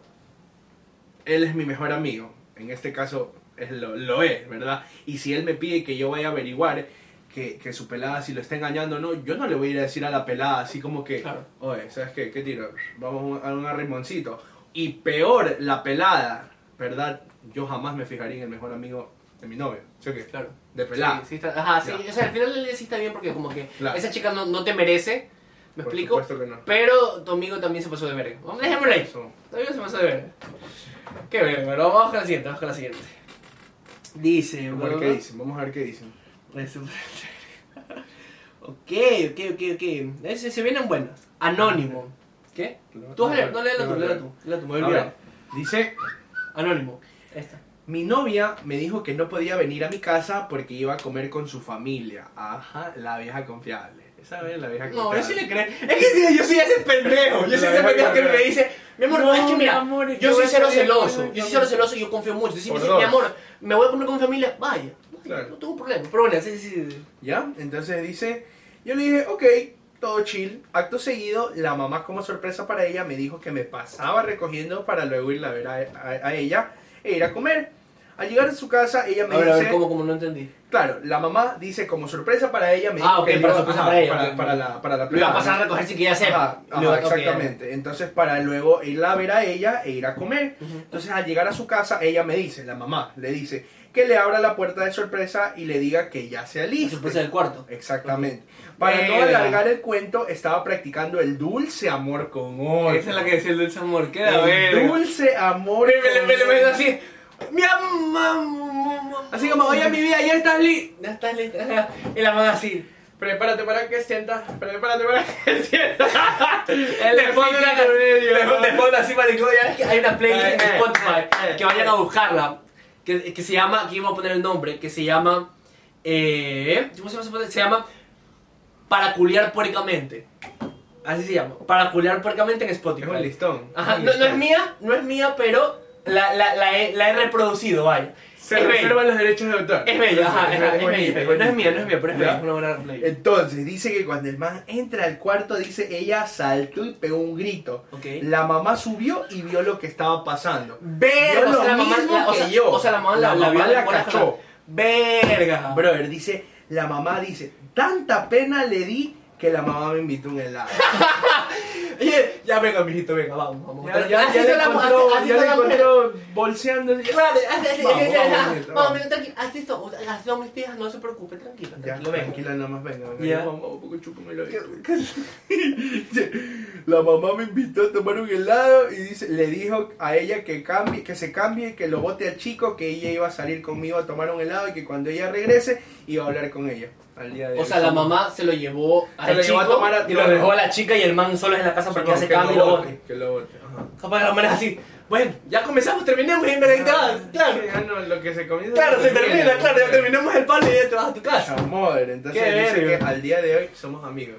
él es mi mejor amigo, en este caso es lo, lo es, ¿verdad? Y si él me pide que yo vaya a averiguar que, que su pelada si lo está engañando o no, yo no le voy a ir a decir a la pelada así como que, Claro. oye, ¿sabes qué? ¿Qué tiro? Vamos a un arrimoncito. Y peor, la pelada, ¿verdad? Yo jamás me fijaría en el mejor amigo de mi novio, ¿sí o qué? Claro. De pelada. Sí, sí está, ajá, sí. Ya. O sea, al final del día sí está bien porque como que Claro. esa chica no, no te merece. ¿Me Por explico? supuesto que no. Pero tu amigo también se pasó de verga. Vamos, dejémoslo ahí. Tu amigo se pasó de verga. Qué verga, pero vamos con la siguiente, vamos con la siguiente. Dice, Vamos a ver qué dicen, vamos a ver qué dicen. Ok, ok, ok, ok. Ese- se vienen buenas. Anónimo. ¿Qué? Tú a leer, no léela tú, léela tú. Léela tú, me voy a A olvidar. dice, Anónimo. Esta. Mi novia me dijo que no podía venir a mi casa porque iba a comer con su familia. Ajá, la vieja confiable. Esa es la vieja No, confiable. yo sí le creo. Es que yo soy ese pendejo. Yo soy ese pendejo que me dice, mi amor, no, es que mira, amor, yo soy cero celoso. Yo soy cero celoso y yo confío mucho. Entonces, si me Por dice, mi amor, me voy a comer con mi familia, vaya. vaya, Claro. No tengo problema. Pero bueno, sí, sí, sí. ¿Ya? Entonces dice, yo le dije, ok, todo chill. Acto seguido, la mamá como sorpresa para ella me dijo que me pasaba recogiendo para luego ir a ver a, a- a ella e ir a comer. Al llegar a su casa, ella me A ver, a dice... ver, ¿cómo, cómo no entendí? Claro, la mamá dice como sorpresa para ella, me Ah, dijo ok, que para iba- sorpresa ajá, para ella, para, para la, para la Lo iba a pasar a recoger sin que ella sepa. Ajá, exactamente. Entonces, para luego irla a ver a ella e ir a comer. Entonces, al llegar a su casa, ella me dice, la mamá, le dice que le abra la puerta de sorpresa y le diga que ya se La aliste. sorpresa del cuarto. Exactamente. Para no Verga. alargar el cuento, estaba practicando el dulce amor con otro. Esa es la que decía el dulce amor. Queda el verga. dulce amor Me, me, me, así. Mi amor. Así como, oye, mi vida, ya estás lista. Ya estás lista. Y la mano así. Prepárate para que sientas, prepárate para que sientas. Él le pone una le pone así ves que hay una playlist en Eh, eh, Spotify eh, que vayan eh. a buscarla. Que, que se llama, aquí vamos a poner el nombre, que se llama. Eh, ¿Cómo se llama? Se llama Para culiar puercamente. Así se llama. Para culiar puercamente en Es Spotify. un listón. Ajá, no, no es mía, no es mía, pero la, la, la, he, la he reproducido, vaya. Se es reservan los derechos de autor. Es bella, ajá, es, es, bella. No es mía, no es mía, pero es buena play. Entonces, dice que cuando el man entra al cuarto, dice, ella saltó y pegó un grito. La mamá subió y vio lo que estaba pasando. Verga, o sea, la mamá, la- o que sea, yo. O sea, la mamá la, mamá la cachó. Verga. Brother, dice, la mamá dice, tanta pena le di que la mamá me invitó a un helado. Oye, ya venga, mijito, venga, vamos, vamos. ya, ya, ya le encontró, ya le encontró bolseando. así. Vamos, así, tranquilo, así son, así son mis tías, no se preocupe, tranquila, Ya, tranquila, nada más venga. venga. Vamos, un chúpame el oído. La mamá me invitó a tomar un helado y dice, le dijo a ella que cambie, que se cambie, que lo bote al chico, que ella iba a salir conmigo a tomar un helado y que cuando ella regrese iba a hablar con ella. Al día de O hoy. sea, la mamá se lo llevó Se al lo llevó chico a tomar a- y lo dejó a la chica y el man solo en la casa para que No, hace cambio y lo bote. Que lo bote. Ajá. Capaz la mamá es así, bueno, ya comenzamos, terminemos y en verdad, claro. Sí, ya no, lo que se comienza. Claro, se termina, claro, ya terminamos el palo y ya te vas a tu casa. Amor, entonces Qué dice verga. que al día de hoy somos amigos.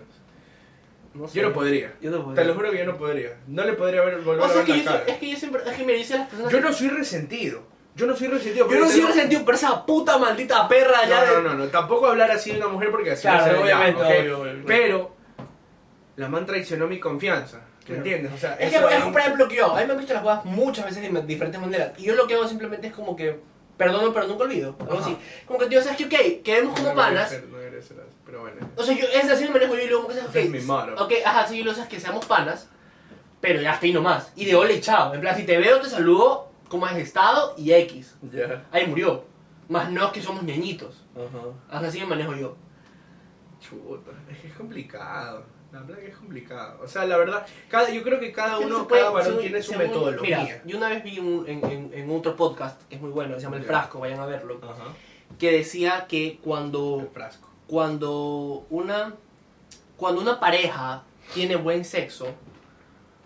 Yo no podría. Yo no Te lo juro que yo no podría. No le podría ver, volver O sea, a es ver yo, la cara. es que yo siempre, es que me dicen las personas Yo que- no soy resentido. Yo no soy resentido. Yo no soy resentido, pero esa puta maldita perra ya No, de... no, no, no. Tampoco hablar así de una mujer porque así Claro, no obviamente, ¿ok? obvio, obvio. Pero la man traicionó mi confianza. ¿Me Claro. entiendes? O sea, Es que, es, un- por ejemplo, que yo, a mí me han visto las cosas muchas veces de diferentes maneras. Y yo lo que hago simplemente es como que, perdono, pero nunca olvido. Algo así. Como que, tío, ¿sabes qué? Ok, quedemos como No debería panas. ser, no ser pero bueno. O sea, yo, es así me manejo yo y luego, como que, Ese es mi motto. ok, ajá, sí, yo lo sabes que seamos panas, pero ya hasta ahí nomás. Y de ole chao. En plan, si te veo, te saludo, como has estado y X. Ya. Ahí murió. Más no es que somos ñañitos. Ajá. Hasta así me manejo yo. Chuta, es que es complicado. La verdad que es complicado. O sea, la verdad, cada, yo creo que cada que uno, puede- cada varón según- tiene su según- metodología. Mira, yo una vez vi un- en, en- en otro podcast, que es muy bueno, se llama El. Frasco, vayan a verlo, que decía que El cuando, frasco. cuando, una, cuando una pareja tiene buen sexo,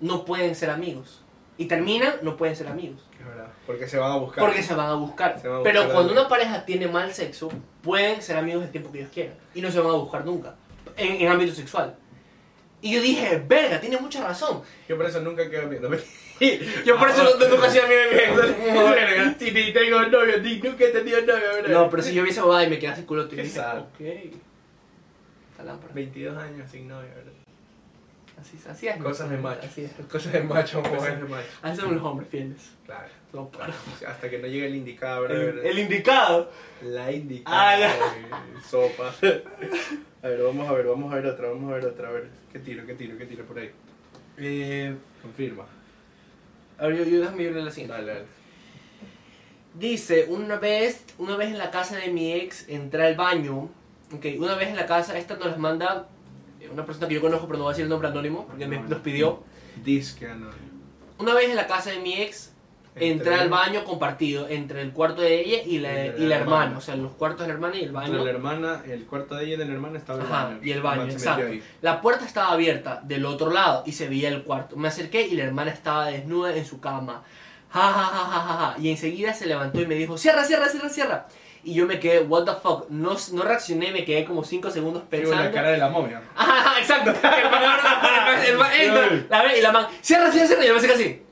no pueden ser amigos. Y terminan, no pueden ser amigos. Es verdad. Porque se van a buscar. Porque se van a buscar. Se van a Pero cuando una pareja tiene mal sexo, pueden ser amigos el tiempo que ellos quieran. Y no se van a buscar nunca. En, en ámbito sexual. Y yo dije, verga, tiene mucha razón. Yo por eso nunca quedo viendo. Yo por eso no- nunca hacía amigo de mi. Si ni tengo novio, ni nunca he tenido novio, ¿verdad? No, pero si yo vi esa bobada y me quedé así culo, Qué dije, ok. Esta lámpara. 22 años sin novio, ¿verdad? Así, así es. Cosas de macho. Así es. Cosas de macho, cosas de macho. Así son los hombres fieles. Claro. No, Hasta que no llegue el indicado, ¿verdad? el, el indicado. La indicada. Ah, Sopa. A ver, vamos a ver, vamos a ver otra, vamos a ver otra. A ver, ¿qué tiro, qué tiro, qué tiro por ahí? Eh, Confirma. a ver, yo, yo déjame irle la siguiente. Dale, dale. Dice, una vez, una vez en la casa de mi ex entré al baño. Ok, una vez en la casa, esta nos las manda una persona que yo conozco, pero no voy a decir el nombre anónimo, porque me los pidió. Disque no. Una vez en la casa de mi ex entré al baño compartido entre el cuarto de ella y la, Y la hermana. O sea, los cuartos de la hermana y el Entre baño. la hermana, el cuarto de ella y de la hermana estaba el Ajá, baño. y el baño, se exacto. ahí. La puerta estaba abierta del otro lado y se veía el cuarto. Me acerqué y la hermana estaba desnuda en su cama. Ja, ja, ja, ja, ja, ja. Y enseguida se levantó y me dijo, cierra, cierra, cierra, cierra. Y yo me quedé, what the fuck. No, no reaccioné, me quedé como 5 segundos pensando. la cara de la momia. Ajá, exacto. El man entra, la ve y la man, cierra, cierra, cierra. Y yo me acerqué así.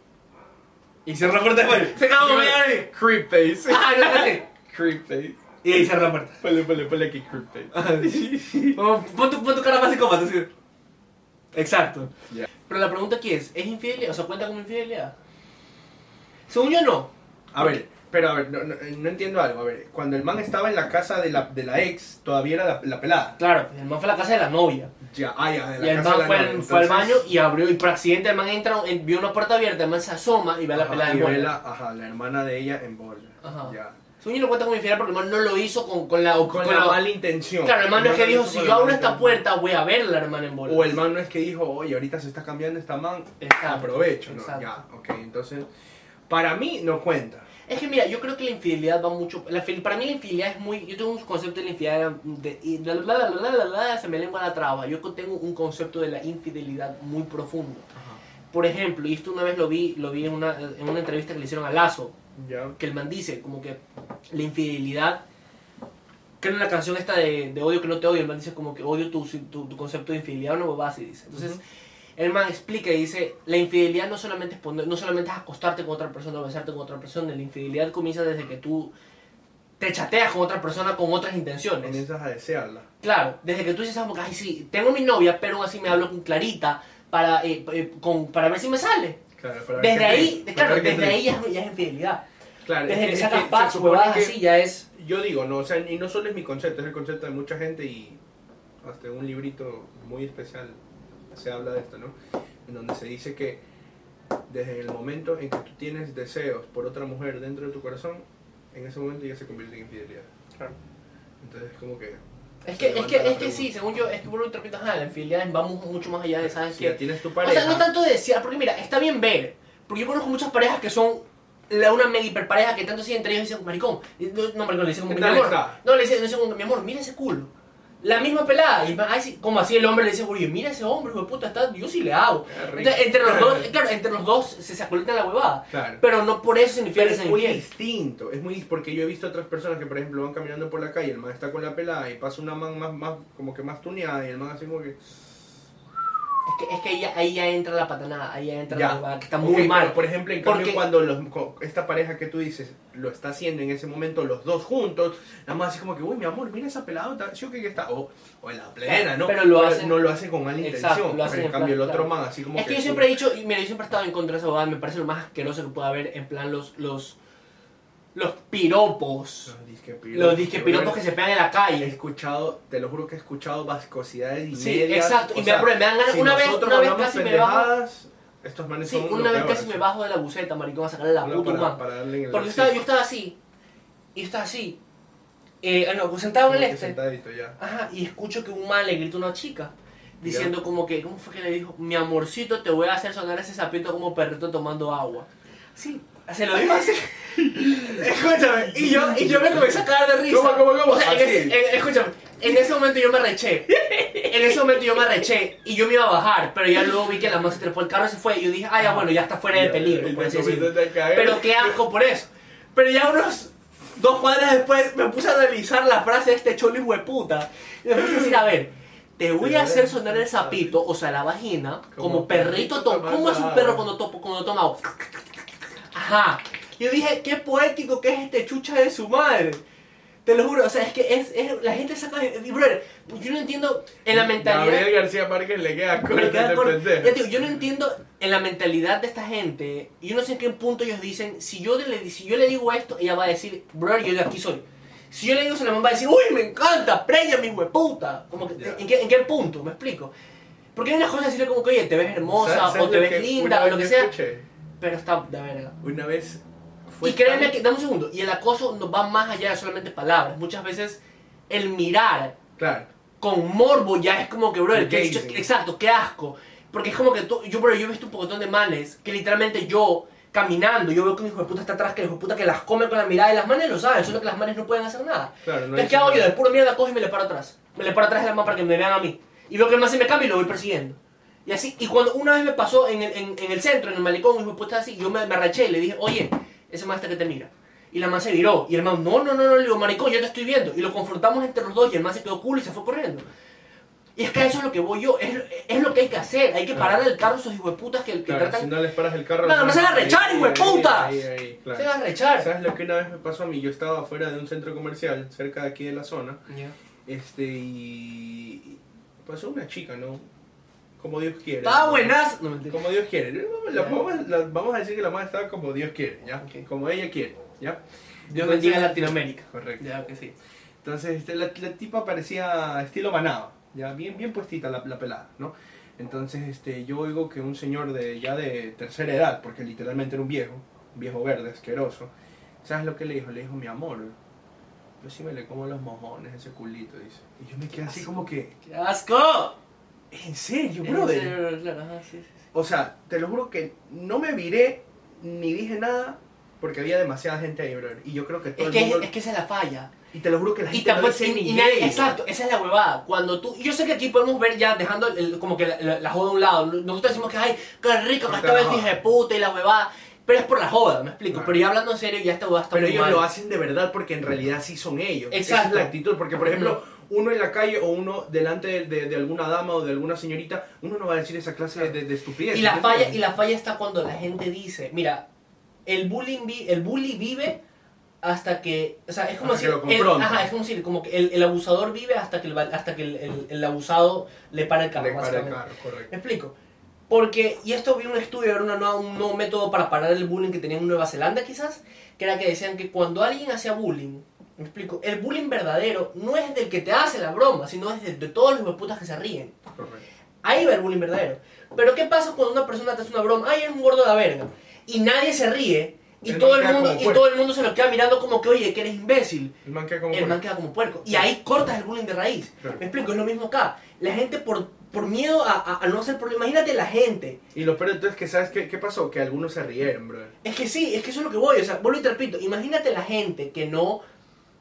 Y cierra la puerta después. Se acabó, me. Creep face. Ajá, yo así. Creep face. Y ahí cierra la puerta. Ponle, ponle, ponle aquí creep face. Pon tu, pon tu cara más psicópata, así. Exacto. Pero la pregunta aquí es, ¿es infidelidad? O sea, ¿cuenta como infidelidad? Según yo no. A ver, pero a ver, no, no- no entiendo algo. A ver, cuando el man estaba en la casa de la, de la ex, todavía era la, la pelada. Claro, el man fue a la casa de la novia. Ya, ah, ya, de la Y el casa man de la fue, novia. al- fue al Entonces, baño y abrió, y por accidente el man entra, en- vio una puerta abierta, el man se asoma y ve a la ajá, pelada y ve la, ajá, la hermana de ella en bola. Ajá. Ya. Yo no cuenta como infidelidad porque el man no lo hizo con, con la... Con, la, mala intención. Claro, el man no es que lo dijo, si yo la abro esta puerta voy a ver a la hermana en bola. O el man no es que dijo, oye, ahorita se está cambiando esta man, Exacto, aprovecho. Ya, ok, entonces, para mí no cuenta. Es que mira, yo creo que la infidelidad va mucho. La, para mí la infidelidad es muy. Yo tengo un concepto de la infidelidad. De, y se me lengua la traba. Yo tengo un concepto de la infidelidad muy profundo. Por ejemplo, y esto una vez lo vi, lo vi en una, en una entrevista que le hicieron a Lazo, que el man dice como que la infidelidad. Que en la canción esta de, de odio que no te odio, el man dice como que odio tu, tu, tu concepto de infidelidad, una bobada así dice. Entonces. El man explica y dice, la infidelidad no solamente es, poner- no solamente es acostarte con otra persona o besarte con otra persona, la infidelidad comienza desde que tú te chateas con otra persona con otras intenciones. Comienzas a desearla. Claro, desde que tú dices, como que, ay, sí, tengo mi novia, pero aún así me hablo con Clarita para, eh, eh, con, para ver si me sale. Claro, para Desde ahí, claro, desde ahí ya, es- ya es infidelidad. Claro, Desde es que sacas packs, huevadas así, ya es... Yo digo, no, o sea, y no solo es mi concepto, es el concepto de mucha gente y hasta un librito muy especial se habla de esto, ¿no? En donde se dice que desde el momento en que tú tienes deseos por otra mujer dentro de tu corazón, en ese momento ya se convierte en infidelidad. Claro. Entonces es como que... Es que, es que, es que sí, según yo, es que por un repito, ajá, la infidelidad va mu- mucho más allá de, ¿sabes Si qué? ya tienes tu O pareja... sea, no tanto de desear, porque mira, está bien ver. Porque yo conozco muchas parejas que son la, una mega hiperpareja que tanto así entre ellos dicen, maricón. Y No, no, maricón, le dicen como, ¿Qué mi amor. No, le dicen, le dicen como, mi amor, mira ese culo. La misma pelada. Y ay, como así el hombre le dice, oye, mira ese hombre, hijo de puta, está, yo sí le hago. Entonces, entre los dos, claro, entre los dos se saculitan la huevada. Claro. Pero no por eso significa Pero que es muy infiel. distinto, es muy porque yo he visto otras personas que por ejemplo van caminando por la calle, el man está con la pelada y pasa una man más, más como que más tuneada y el man así como que Es que, es que ahí, ya- ahí ya entra la patanada, ahí ya entra Ya. la huevada, que está muy mal. por ejemplo, en cambio Porque- cuando los, esta pareja que tú dices lo está haciendo en ese momento los dos juntos, nada más así como que, uy, mi amor, mira esa pelada, está- sí o qué que está, o, o en la plena, ¿no? Pero lo hacen- no lo hacen con mala Exacto, intención. hacen pero en cambio el otro claro. man así como Es que yo tú- siempre he dicho, y mira, yo siempre he estado en contra de esa bobada, me parece lo más asqueroso que puede haber en plan los los los piropos. Los disque Los disque piropos que se pegan en la He calle. escuchado, te lo juro que he escuchado vascosidades y Sí, medias. exacto, o y me sea, da- me dan ganas- si una vez- una vez casi me bajo- Estos manes Sí, son una vez casi me bajo de la buceta, maricón, a sacarle la puta para, Porque yo estaba, yo estaba así, y yo estaba así, Eh, ah, no, sentado en el este. Ya. Ajá, y escucho que un man le grita a una chica. Diciendo como que, ¿cómo fue que le dijo? Mi amorcito, te voy a hacer sonar ese sapito como perrito tomando agua. Sí, se lo dijo así. escúchame, y yo, y yo me comencé a cagar de risa. ¿Cómo, cómo, cómo? O sea, en Así. ese- en- escúchame, en ese momento yo me reché. En ese momento yo me reché y yo me iba a bajar, pero ya luego vi que la man se trepó el carro y se fue. Y yo dije, ah, ya bueno, ya está fuera de peligro, por así decirlo. Pero qué asco por eso. Pero ya unos dos cuadras después me puse a analizar la frase de este cholo hijo de puta. Y me puse a decir, a ver, te voy a hacer sonar el sapito, o sea, la vagina, como, Como perrito. perrito to- tomando ¿Cómo es un agua. perro cuando, to- cuando toma agua? Ajá. Yo dije, qué poético que es este chucha de su madre. Te lo juro, o sea, es que es, es- la gente saca... brother, yo no entiendo en la mentalidad... Gabriel García Márquez le queda corto Me queda corto. Ya digo, yo no entiendo en la mentalidad de esta gente. y Yo no sé en qué punto ellos dicen, si yo le, si yo le digo esto, ella va a decir, bro, yo de aquí soy. Si yo le digo eso, la mamá va a decir, uy, me encanta, preña mi hueputa. Como que, Ya. ¿en, qué, ¿En qué punto? ¿Me explico? Porque hay unas cosas decirle como que, oye, te ves hermosa, ¿Sabes- sabes o te ves linda, o lo que sea, escuché? Pero está de verga. Una vez fue Y créeme tan- que, dame un segundo, y el acoso nos va más allá de solamente palabras. Muchas veces el mirar Claro. con morbo ya es como que, bro, El chucha- exacto, qué asco. Porque es como que tú, yo, bro, yo he visto un pocotón de manes que literalmente yo, caminando, yo veo que un hijo de puta está atrás, que el hijo de puta que las come con la mirada y las manes lo saben, solo que las manes no pueden hacer nada. Claro, no Entonces, ¿qué hago yo? De puro mierda cojo y me le paro atrás. Me le paro atrás de la mano para que me vean a mí. Y veo que el man se me cambia y lo voy persiguiendo. Y así, y cuando una vez me pasó en el, en, en el centro, en el malecón, hijo de puta así, yo me, me arreché y le dije, oye, ese man está que te mira. Y la man se viró. Y el man, no, no, no, no, le digo, maricón, yo te estoy viendo. Y lo confrontamos entre los dos y el man se quedó culo y se fue corriendo. Y es que a eso es lo que voy yo, es, es lo que hay que hacer. Hay que parar el carro a esos hijueputas que, que Claro, tratan... si no les paras el carro... Claro, me se van a rechar, ahí, claro. Se van a rechar. ¿Sabes lo que una vez me pasó a mí? Yo estaba afuera de un centro comercial, cerca de aquí de la zona, este, y pasó una chica, ¿no? Como Dios quiere. Estaba buenas. No. Como Dios quiere. Vamos, la- vamos, la- vamos a decir que la madre estaba como Dios quiere, ¿ya? Ok. Como ella quiere, ¿ya? Dios bendiga a Latinoamérica. Correcto. Ya que sí. Entonces, este, la, la tipa parecía estilo manaba, ya bien, bien puestita la, la pelada, ¿no? Entonces, este, yo oigo que un señor de ya de tercera edad, porque literalmente era un viejo, un viejo verde, asqueroso, ¿sabes lo que le dijo? Le dijo, mi amor, yo sí me le como los mojones, ese culito, dice. Y yo me quedé así como que, ¡Qué asco! ¿En serio, En brother? serio, claro, ajá, sí, sí, sí. O sea, te lo juro que no me viré ni dije nada porque había demasiada gente ahí, brother. Y yo creo que todo Es el que, mundo... es que esa es la falla. Y te lo juro que la Y gente no tampoco, dice y- ni y nadie- exacto, esa es la huevada. Cuando tú, yo sé que aquí podemos ver ya dejando el- como que la, la- la joda a un lado. Nosotros decimos que ay, qué rico que esta vez dije puta y la huevada. Pero es por la joda, me explico. Claro. Pero ya hablando en serio, ya esta huevada está Pero muy ellos mal. lo hacen de verdad porque en realidad sí son ellos. Esa Exacto. es la actitud. Porque, por ejemplo, uno en la calle o uno delante de, de- de alguna dama o de alguna señorita, uno no va a decir esa clase de, de estupidez. Y la ¿me falla, y la falla está cuando la gente dice, mira, el bullying vi- el bully vive hasta que, o sea, es como Hasta si que lo el, ajá, es como si como que el, el abusador vive hasta que el, hasta que el, el- abusado le para el carro, Le para el carro, correcto. Me explico. Porque, y esto vi un estudio, era una nueva- un nuevo método para parar el bullying que tenían en Nueva Zelanda quizás, que era que decían que cuando alguien hacía bullying, me explico, el bullying verdadero no es del que te hace la broma, sino es de, de todos los putas que se ríen. correcto. Ahí va el bullying verdadero. Pero ¿qué pasa cuando una persona te hace una broma? Ay, eres un gordo de la verga. Y nadie se ríe. Y El todo el mundo, y todo el mundo se lo queda mirando como que, oye, que eres imbécil. El man queda como... El man queda como puerco. Y ahí cortas el bullying de raíz. Claro. Me explico, es lo mismo acá. La gente por, por miedo a, a- a no hacer problema. Imagínate la gente. Y lo peor entonces que ¿sabes qué, qué pasó? Que algunos se rieron, bro. Es que sí, es que eso es lo que voy. O sea, vuelvo y te repito. Imagínate la gente que no.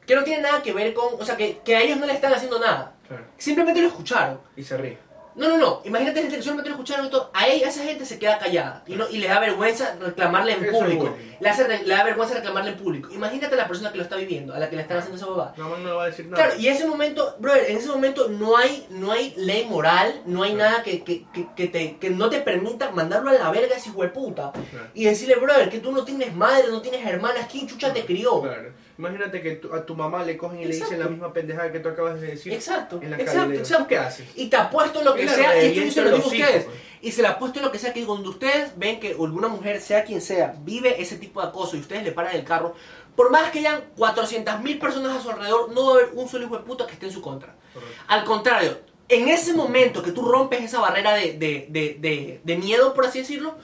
Que no tiene nada que ver con. O sea, que, que a ellos no le están haciendo nada. Claro. Simplemente lo escucharon. Y se ríe. No, no, no. Imagínate gente que solamente lo escucharon todo. A, ella, esa gente se queda callada. Y, no, y le da vergüenza reclamarle en Eso público. Le, hace, re- le da vergüenza reclamarle en público. Imagínate a la persona que lo está viviendo, a la que le están haciendo esa bobada. No, no le va a decir nada. Claro, y ese momento, brother, en ese momento no hay, no hay ley moral, no hay Claro. nada que, que, que, que te, que no te permita mandarlo a la verga a ese hijo de puta. Claro. Y decirle, brother, que tú no tienes madre, no tienes hermanas, ¿quién chucha te crió? Claro. Imagínate que tu- a tu mamá le cogen y le dicen la misma pendejada que tú acabas de decir. Exacto, En la calle. exacto, le digo, exacto. ¿Tú qué haces? Y te apuesto lo que sea, y esto se lo digo a ustedes. pues. Y se le apuesto lo que sea, que cuando ustedes ven que alguna mujer, sea quien sea, vive ese tipo de acoso y ustedes le paran el carro, por más que hayan 400.000 personas a su alrededor, no va a haber un solo hijo de puta que esté en su contra. Correcto. Al contrario, en ese momento que tú rompes esa barrera de, de, de miedo, por así decirlo,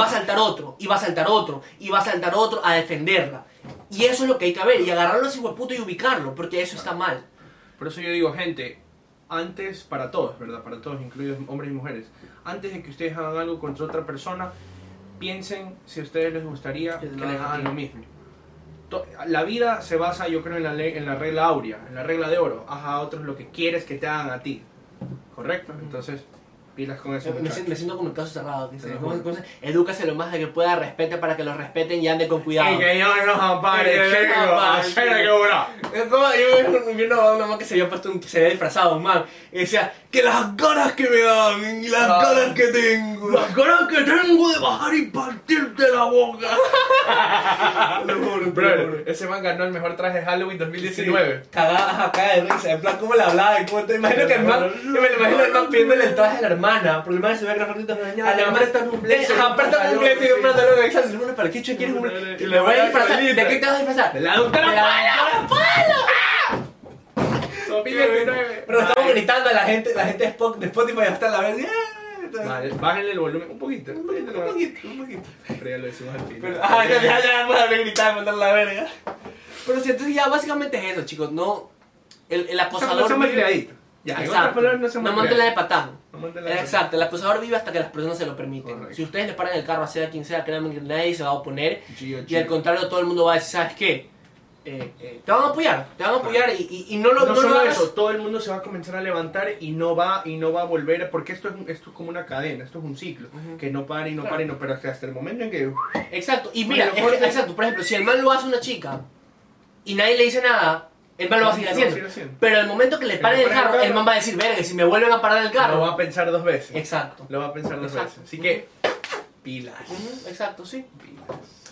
va a saltar otro, y va a saltar otro, y va a saltar otro a defenderla. Y eso es lo que hay que ver, y agarrarlo a ese hueputo y ubicarlo, porque eso está mal. Por eso yo digo, gente, antes, para todos, ¿verdad? Para todos, incluidos hombres y mujeres, antes de que ustedes hagan algo contra otra persona, piensen si a ustedes les gustaría Que les hagan lo mismo. La vida se basa, yo creo, en la, ley, en la regla áurea, en la regla de oro. Haz a otros lo que quieres que te hagan a ti. ¿Correcto? Entonces, pilas con eso. Me, me siento, como el caso cerrado. Como se- edúcase lo más de que pueda, respete para que los respeten y ande con cuidado. Y que yo no ampare, Y que yo no chico, ampare, que yo vi una, man que se había puesto un, que se había disfrazado, un man, y decía, que las ganas que me dan, y las Ah. ganas que tengo. Las ganas que tengo de bajar y partirte la boca. Brother, juro. ese man ganó el mejor traje de Halloween 2019. Sí, Cagada, ajá, caga de risa, en plan, ¿cómo le hablaba? ¿Cómo te imagino que el man, me lo imagino el man pidiéndole el traje a la hermana, porque el man se ve grafitito, a la préstame un blazer, Ajá, un préstame un pantalón, blazer y un pantalón, exacto, y el man, ¿para qué quieres un le voy a disfrazar, ¿de qué te vas a disfrazar? De la doctora De la Pala. 2019. Pero estamos gritando a la gente, la gente de Spot- de Spotify hasta la vez. Vale, bájenle el volumen un poquito. Un poquito, un poquito, un poquito. Pero ya lo decimos al final. Pero, ah, ya, ya, ya, vamos a gritar mandar la verga. Pero sí, entonces ya básicamente es eso, chicos. No. El, el No acosador. sean vive- malcriaditos. Ya, en otras Exacto. palabras, no No la de malcriaditos. patán. No la de Exacto, el acosador vive hasta que las personas se lo permiten. Correcto. Si ustedes le paran el carro a sea quien sea, créanme que nadie se va a oponer. Gio, Y Gio. al contrario, todo el mundo va a decir, ¿sabes qué? Eh, eh, te van a apoyar, te van a apoyar y, y- y no lo, No, no lo solo hagas- eso, todo el mundo se va a comenzar a levantar y no va y no va a volver porque esto es esto es como una cadena, esto es un ciclo Ujú. que no para y no Claro. para y no pero hasta el momento en que Exacto, y mira, lo es exacto, por ejemplo, si el man lo hace una chica y nadie le dice nada, el man lo va a seguir Lo haciendo. Pero al momento que le paren el carro, el man va a decir, verga, si me vuelven a parar el lo carro. va a pensar dos veces. Exacto. Lo va a pensar dos Exacto. veces. Así que pilas. Exacto, sí.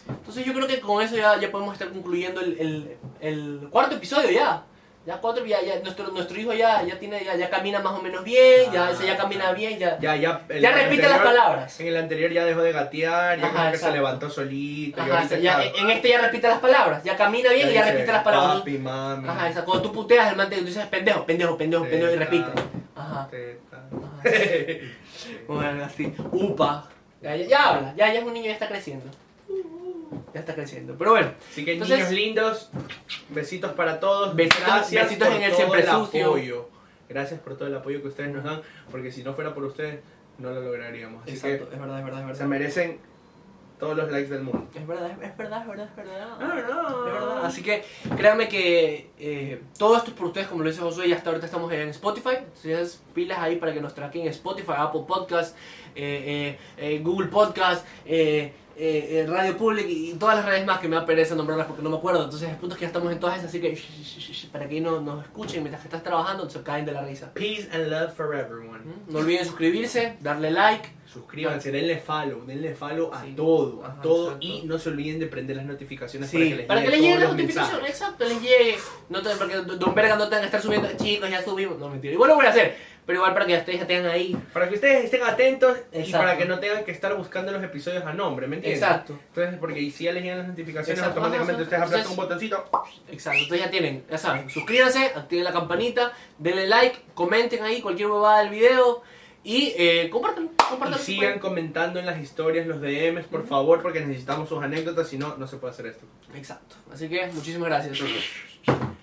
Entonces yo creo que con eso ya, ya podemos estar concluyendo el, el, el cuarto episodio ya. Ya cuatro, ya, ya nuestro, nuestro hijo ya, ya tiene, ya, ya camina más o menos bien, ya, Ah, ese ya camina bien, ya. Ya, ya. el- Ya el repite las palabras. En el anterior ya dejó de gatear, ya Ajá, como que se levantó solito. Ajá, ya, está- en este ya repite las palabras, ya camina bien y ya repite las palabras. Papi, mami. Ajá, exacto. Cuando tú puteas, el man te tú dices pendejo, pendejo, pendejo, pendejo y repite. Ajá. teta. Bueno, así. Upa. Ya, ya, ya habla, ya, ya es un niño, ya está creciendo. Ya está creciendo. Pero bueno, Así que Entonces- niños lindos, besitos para todos. Besitos- Gracias besitos por en el todo siempre el sucio. apoyo. Gracias por todo el apoyo que ustedes nos dan, porque si no fuera por ustedes no lo lograríamos. Así exacto, es verdad, es verdad, es que se verdad. merecen todos los likes del mundo. Es verdad, es verdad, es verdad, es verdad. no. Es verdad. Así que créanme que eh, todo esto es por ustedes, como lo dice Josué, y hasta ahorita estamos en Spotify. Entonces, pilas ahí para que nos traquen Spotify, Apple Podcast, eh, eh, eh, Google Podcast, eh, eh, Radio Public y todas las redes más que me da pereza nombrarlas porque no me acuerdo. Entonces, el punto es que ya estamos en todas esas, así que sh- sh- sh- sh- para que no nos escuchen mientras que estás trabajando, se caen de la risa. Peace and love for everyone. ¿Mm? No olviden suscribirse, darle like. Suscríbanse, denle follow, denle follow a Sí. todo, a Ajá, todo exacto. y no se olviden de prender las notificaciones Sí, para que les lleguen lleguen las todos los notificaciones, mensajes. exacto, les llegue. No te, porque Don Verga no tengan que estar subiendo, chicos, ya subimos. No, mentira. Igual lo voy a hacer, pero igual para que ustedes ya tengan ahí. Para que ustedes estén atentos y para que no tengan que estar buscando los episodios a nombre, ¿me entiendes? Exacto. Entonces, porque si ya les llegan las notificaciones, Exacto, automáticamente ustedes apretan un botoncito. Exacto, entonces ya tienen, ya saben, suscríbanse, activen la campanita, denle like, comenten ahí cualquier huevada del video y eh, compartan, Y sigan comentando en las historias, los DMs, por favor, porque necesitamos sus anécdotas, si no, no se puede hacer esto. Exacto, así que muchísimas gracias.